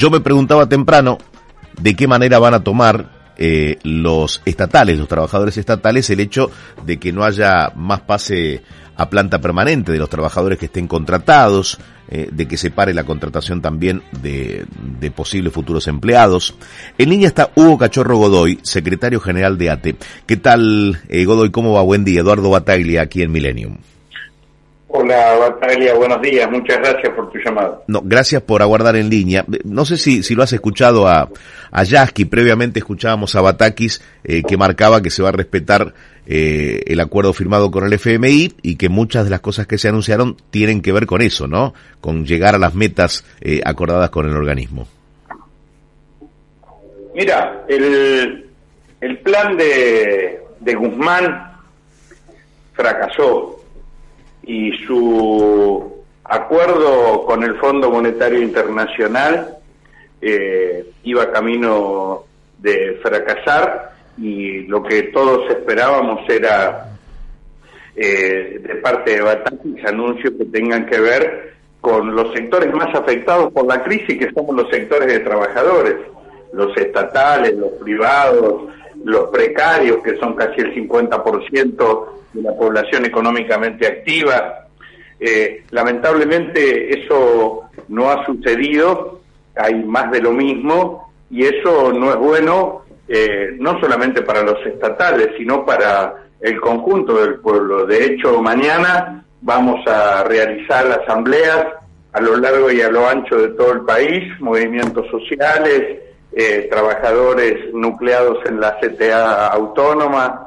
yo me preguntaba temprano de qué manera van a tomar eh, los estatales, los trabajadores estatales, el hecho de que no haya más pase a planta permanente de los trabajadores que estén contratados, eh, de que se pare la contratación también de, de, posibles futuros empleados. En línea está Hugo Cachorro Godoy, secretario general de ATE. ¿Qué tal, eh, Godoy? ¿Cómo va? Buen día. Eduardo Bataglia, aquí en Millennium. Hola, Bataglia, buenos días. Muchas gracias por tu llamado. No, gracias por aguardar en línea. No sé si, si lo has escuchado a, a Yasky. Previamente escuchábamos a Batakis eh, que marcaba que se va a respetar eh, el acuerdo firmado con el FMI y que muchas de las cosas que se anunciaron tienen que ver con eso, ¿no? Con llegar a las metas eh, acordadas con el organismo. Mira, el, el plan de, de Guzmán fracasó y su acuerdo con el Fondo Monetario Internacional eh, iba camino de fracasar y lo que todos esperábamos era eh, de parte de Batakis anuncios que tengan que ver con los sectores más afectados por la crisis, que somos los sectores de trabajadores, los estatales, los privados, los precarios, que son casi el 50% de la población económicamente activa. Eh, lamentablemente eso no ha sucedido, hay más de lo mismo y eso no es bueno eh, no solamente para los estatales, sino para el conjunto del pueblo. De hecho, mañana vamos a realizar asambleas a lo largo y a lo ancho de todo el país, movimientos sociales, eh, trabajadores nucleados en la CTA autónoma,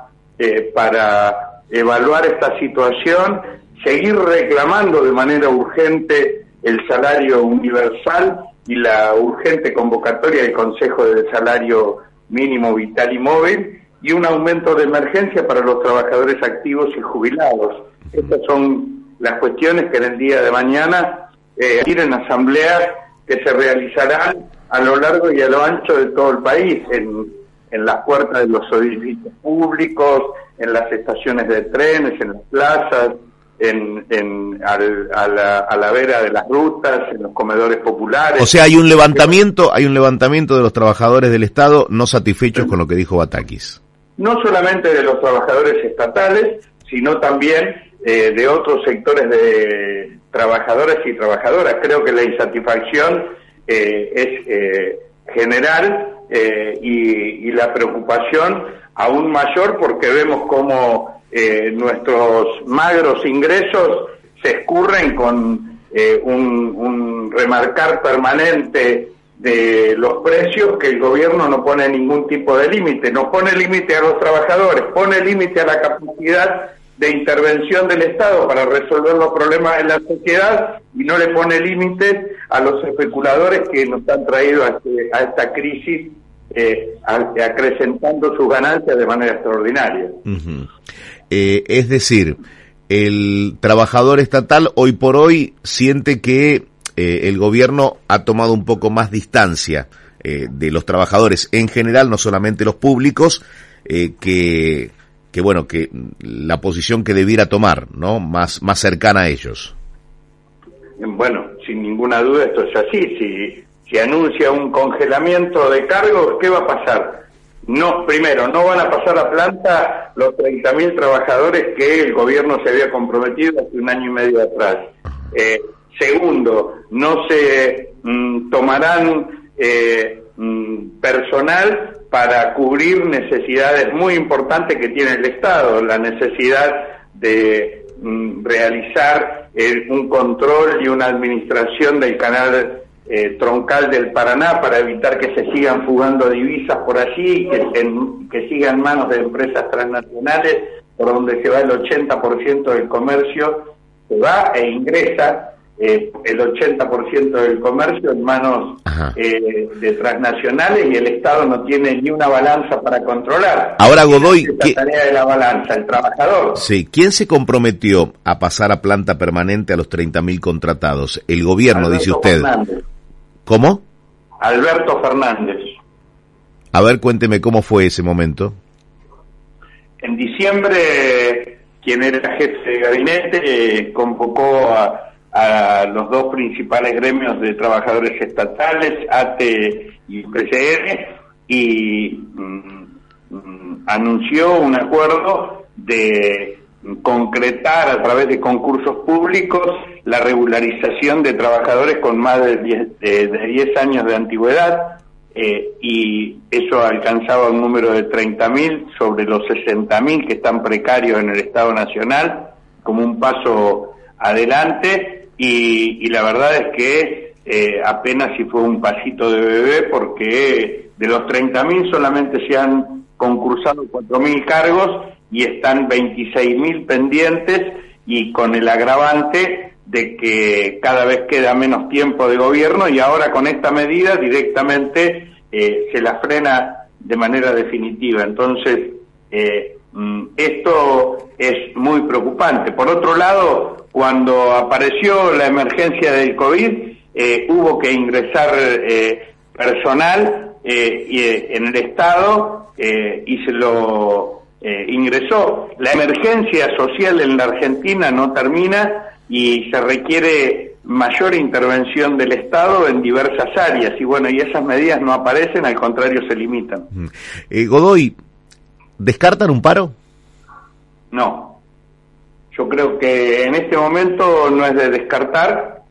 para evaluar esta situación, seguir reclamando de manera urgente el salario universal y la urgente convocatoria del Consejo del Salario Mínimo Vital y Móvil y un aumento de emergencia para los trabajadores activos y jubilados. Estas son las cuestiones que en el día de mañana eh, en asambleas que se realizarán a lo largo y a lo ancho de todo el país, en, en las puertas de los edificios públicos, en las estaciones de trenes, en las plazas, en, en al, a, la, a, la, vera de las rutas, en los comedores populares. O sea, hay un levantamiento, hay un levantamiento de los trabajadores del Estado no satisfechos con lo que dijo Batakis. No solamente de los trabajadores estatales, sino también eh, de otros sectores de trabajadores y trabajadoras. Creo que la insatisfacción eh, es eh, general eh, y, y, la preocupación aún mayor porque vemos cómo eh, nuestros magros ingresos se escurren con eh, un, remarcar permanente de los precios que el gobierno no pone ningún tipo de límite, no pone límite a los trabajadores, pone límite a la capacidad de intervención del Estado para resolver los problemas de la sociedad y no le pone límites a los especuladores que nos han traído a, este, a esta crisis eh, acrecentando sus ganancias de manera extraordinaria. Uh -huh. eh, es decir, el trabajador estatal hoy por hoy siente que eh, el gobierno ha tomado un poco más distancia eh, de los trabajadores en general, no solamente los públicos, que, que bueno, que la posición que debiera tomar, ¿no? Más, más cercana a ellos. Bueno, sin ninguna duda esto es así. Si, si anuncia un congelamiento de cargos, ¿qué va a pasar? No, primero, no van a pasar a planta los 30.000 trabajadores que el gobierno se había comprometido hace un año y medio atrás. Eh, segundo, no se mm, tomarán eh, mm, personal para cubrir necesidades muy importantes que tiene el Estado, la necesidad de mm, realizar eh, un control y una administración del canal eh, troncal del Paraná para evitar que se sigan fugando divisas por allí, que, en, que sigan manos de empresas transnacionales, por donde se va el 80% del comercio, se va e ingresa eh, el 80% del comercio en manos eh, de transnacionales y el Estado no tiene ni una balanza para controlar. Ahora Godoy, la tarea de la balanza, el trabajador. Sí, ¿quién se comprometió a pasar a planta permanente a los 30.000 contratados? El gobierno, Alberto dice usted. Fernández. ¿Cómo? Alberto Fernández. A ver, cuénteme cómo fue ese momento. En diciembre, quien era jefe de gabinete eh, convocó a a los dos principales gremios de trabajadores estatales, ATE y PCR, y mm, mm, anunció un acuerdo de concretar a través de concursos públicos la regularización de trabajadores con más de 10, años de antigüedad eh, y eso alcanzaba un número de 30.000 sobre los 60.000 que están precarios en el Estado Nacional como un paso adelante y, la verdad es que eh, apenas si fue un pasito de bebé porque de los 30.000 solamente se han concursado 4.000 cargos y están 26.000 pendientes y con el agravante de que cada vez queda menos tiempo de gobierno y ahora con esta medida directamente eh, se la frena de manera definitiva. Entonces, eh, mm, esto es muy preocupante. Por otro lado, cuando apareció la emergencia del COVID, eh, hubo que ingresar personal en el Estado y se lo eh, ingresó. La emergencia social en la Argentina no termina y se requiere mayor intervención del Estado en diversas áreas y bueno, y esas medidas no aparecen, al contrario se limitan. Eh, Godoy, ¿descartan un paro? No. Yo creo que en este momento no es de descartar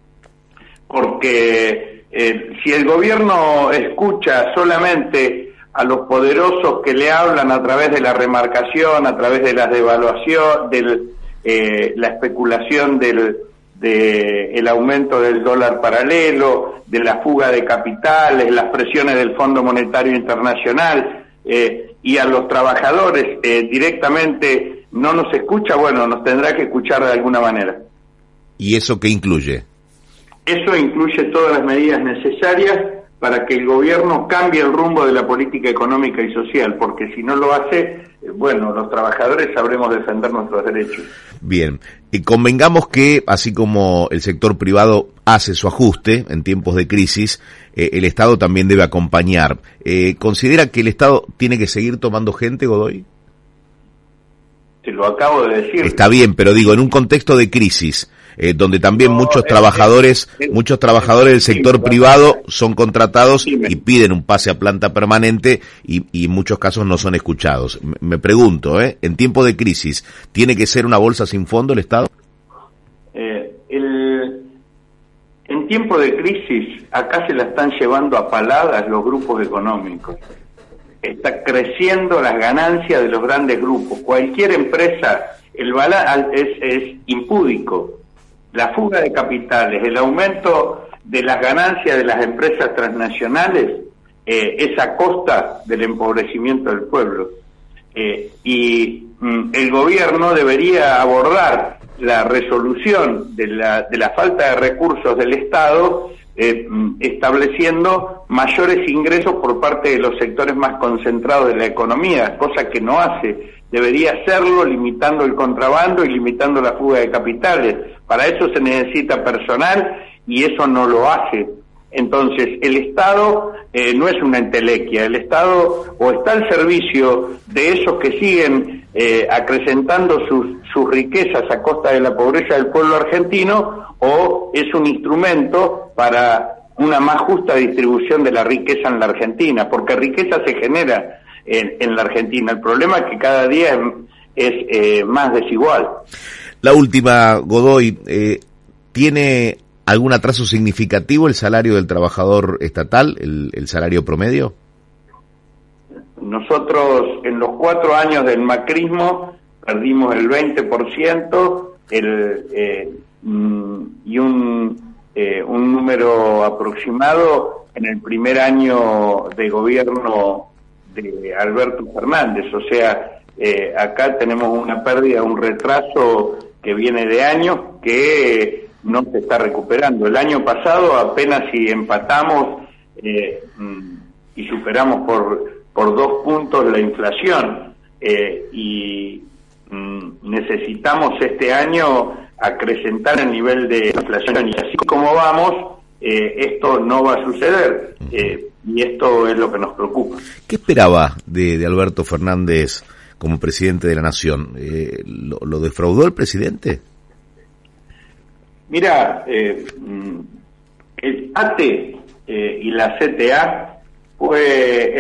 porque eh, si el gobierno escucha solamente a los poderosos que le hablan a través de la remarcación, a través de la devaluación, de eh, la especulación del de el aumento del dólar paralelo, de la fuga de capitales, las presiones del Fondo Monetario Internacional eh, y a los trabajadores eh, directamente no nos escucha, bueno, nos tendrá que escuchar de alguna manera. ¿Y eso qué incluye? Eso incluye todas las medidas necesarias para que el gobierno cambie el rumbo de la política económica y social, porque si no lo hace, eh, bueno, los trabajadores sabremos defender nuestros derechos. Bien, y convengamos que así como el sector privado hace su ajuste en tiempos de crisis, eh, el Estado también debe acompañar. Eh, ¿Considera que el Estado tiene que seguir tomando gente, Godoy? Te lo acabo de decir. Está bien, pero digo, en un contexto de crisis, eh, donde también muchos trabajadores, muchos trabajadores del sector privado son contratados y piden un pase a planta permanente y, y en muchos casos no son escuchados. Me, pregunto, ¿eh? En tiempo de crisis, ¿tiene que ser una bolsa sin fondo el Estado? Eh, en tiempo de crisis, acá se la están llevando a paladas los grupos económicos. Está creciendo las ganancias de los grandes grupos. Cualquier empresa, el es, es impúdico la fuga de capitales, el aumento de las ganancias de las empresas transnacionales eh, es a costa del empobrecimiento del pueblo. Eh, y mm, el gobierno debería abordar la resolución de la, de la falta de recursos del Estado eh, estableciendo mayores ingresos por parte de los sectores más concentrados de la economía, cosa que no hace. Debería hacerlo limitando el contrabando y limitando la fuga de capitales. Para eso se necesita personal y eso no lo hace. Entonces, el Estado eh, no es una entelequia, el Estado o está al servicio de esos que siguen eh, acrecentando sus, sus riquezas a costa de la pobreza del pueblo argentino o es un instrumento para una más justa distribución de la riqueza en la Argentina, porque riqueza se genera en, la Argentina. El problema es que cada día es, eh, más desigual. La última, Godoy, eh, ¿tiene algún atraso significativo el salario del trabajador estatal, el, salario promedio? Nosotros en los cuatro años del macrismo perdimos el 20% el, eh, mm, y un, eh, un número aproximado en el primer año de gobierno de Alberto Fernández. O sea, eh, acá tenemos una pérdida, un retraso que viene de años que no se está recuperando. El año pasado apenas si empatamos eh, mm, y superamos por, por dos puntos la inflación eh, y necesitamos este año acrecentar el nivel de inflación y así como vamos, eh, esto no va a suceder y esto es lo que nos preocupa. ¿Qué esperaba de, de Alberto Fernández como presidente de la nación? ¿lo, ¿Lo defraudó el presidente? Mira, eh, mm, el ATE eh, y la CTA fue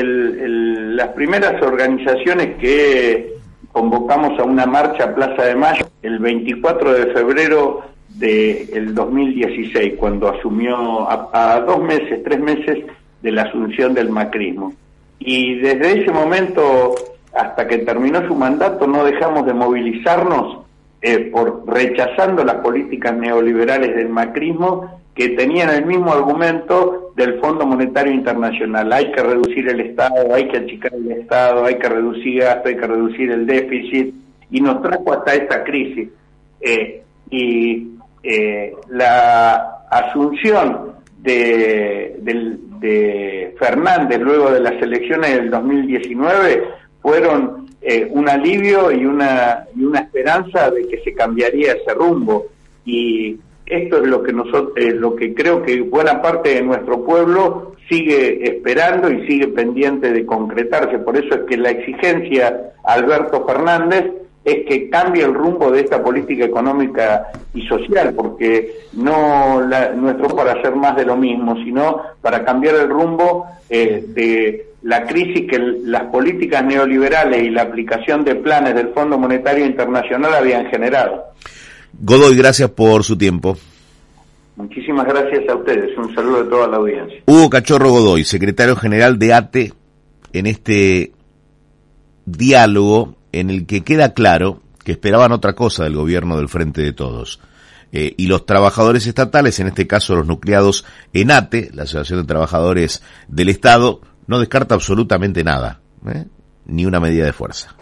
las primeras organizaciones que convocamos a una marcha a Plaza de Mayo el 24 de febrero del 2016, cuando asumió a, dos meses, tres meses de la asunción del macrismo. Y desde ese momento hasta que terminó su mandato no dejamos de movilizarnos eh, por rechazando las políticas neoliberales del macrismo que tenían el mismo argumento del Fondo Monetario Internacional. Hay que reducir el Estado, hay que achicar el Estado, hay que reducir gasto, hay que reducir el déficit, y nos trajo hasta esta crisis. Eh, y eh, la asunción de, de, Fernández luego de las elecciones del 2019 fueron eh, un alivio y una, y una esperanza de que se cambiaría ese rumbo. Y esto es lo que nosotros, eh, lo que creo que buena parte de nuestro pueblo sigue esperando y sigue pendiente de concretarse. Por eso es que la exigencia Alberto Fernández es que cambie el rumbo de esta política económica y social, porque no, nuestro para hacer más de lo mismo, sino para cambiar el rumbo de la crisis que las políticas neoliberales y la aplicación de planes del Fondo Monetario Internacional habían generado. Godoy, gracias por su tiempo. Muchísimas gracias a ustedes. Un saludo de toda la audiencia. Hugo Cachorro Godoy, secretario general de ATE, en este diálogo en el que queda claro que esperaban otra cosa del gobierno del Frente de Todos. Eh, y los trabajadores estatales, en este caso los nucleados en ATE, la Asociación de Trabajadores del Estado, no descarta absolutamente nada, ¿eh? ni una medida de fuerza.